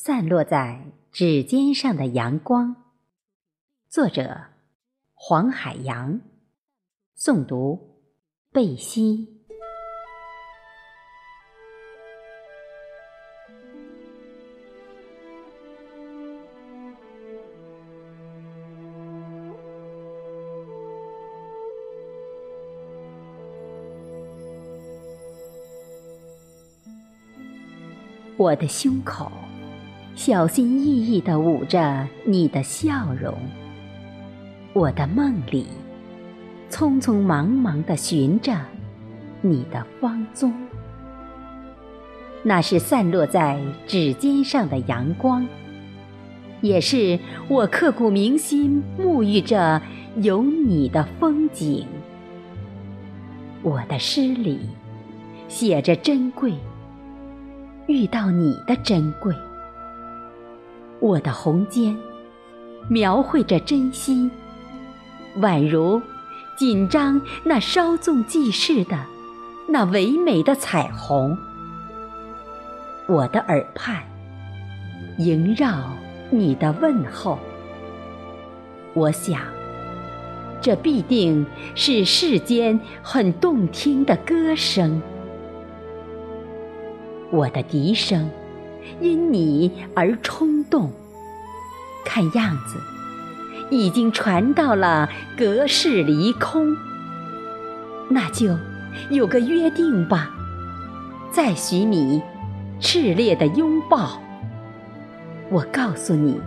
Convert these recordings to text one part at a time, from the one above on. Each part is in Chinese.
散落在指尖上的阳光，作者黄海洋，诵读贝西。我的胸口。小心翼翼地捂着你的笑容，我的梦里，匆匆忙忙地寻着你的芳踪。那是散落在指尖上的阳光，也是我刻骨铭心沐浴着有你的风景。我的诗里写着珍贵，遇到你的珍贵。我的红笺描绘着珍惜，宛如紧张那稍纵即逝的那唯美的彩虹。我的耳畔萦绕你的问候，我想，这必定是世间很动听的歌声。我的笛声。因你而充动，看样子已经传到了隔世离空。那就有个约定吧，再许你炽烈的拥抱。我告诉你，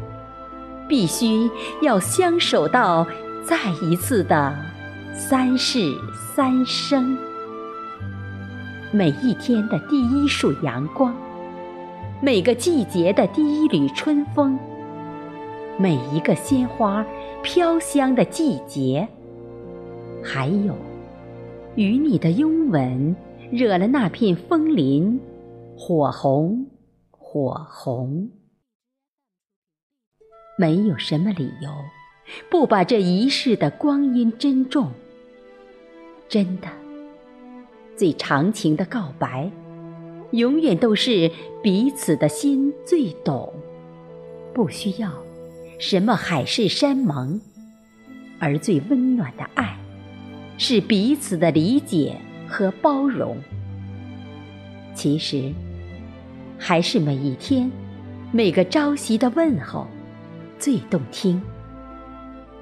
必须要相守到再一次的三世三生。每一天的第一束阳光。每个季节的第一缕春风，每一个鲜花飘香的季节，还有与你的拥吻，惹了那片枫林火红火红。没有什么理由不把这一世的光阴珍重。真的，最长情的告白。永远都是彼此的心最懂，不需要什么海誓山盟，而最温暖的爱，是彼此的理解和包容。其实，还是每一天，每个朝夕的问候最动听。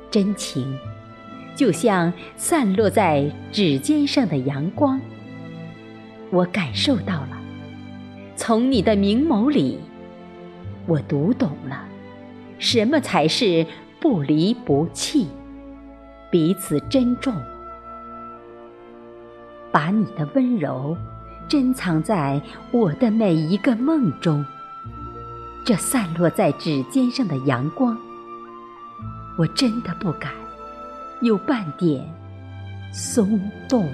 真情，就像散落在指尖上的阳光，我感受到了。从你的明眸里，我读懂了，什么才是不离不弃，彼此珍重。把你的温柔珍藏在我的每一个梦中。这散落在指尖上的阳光，我真的不敢有半点松动。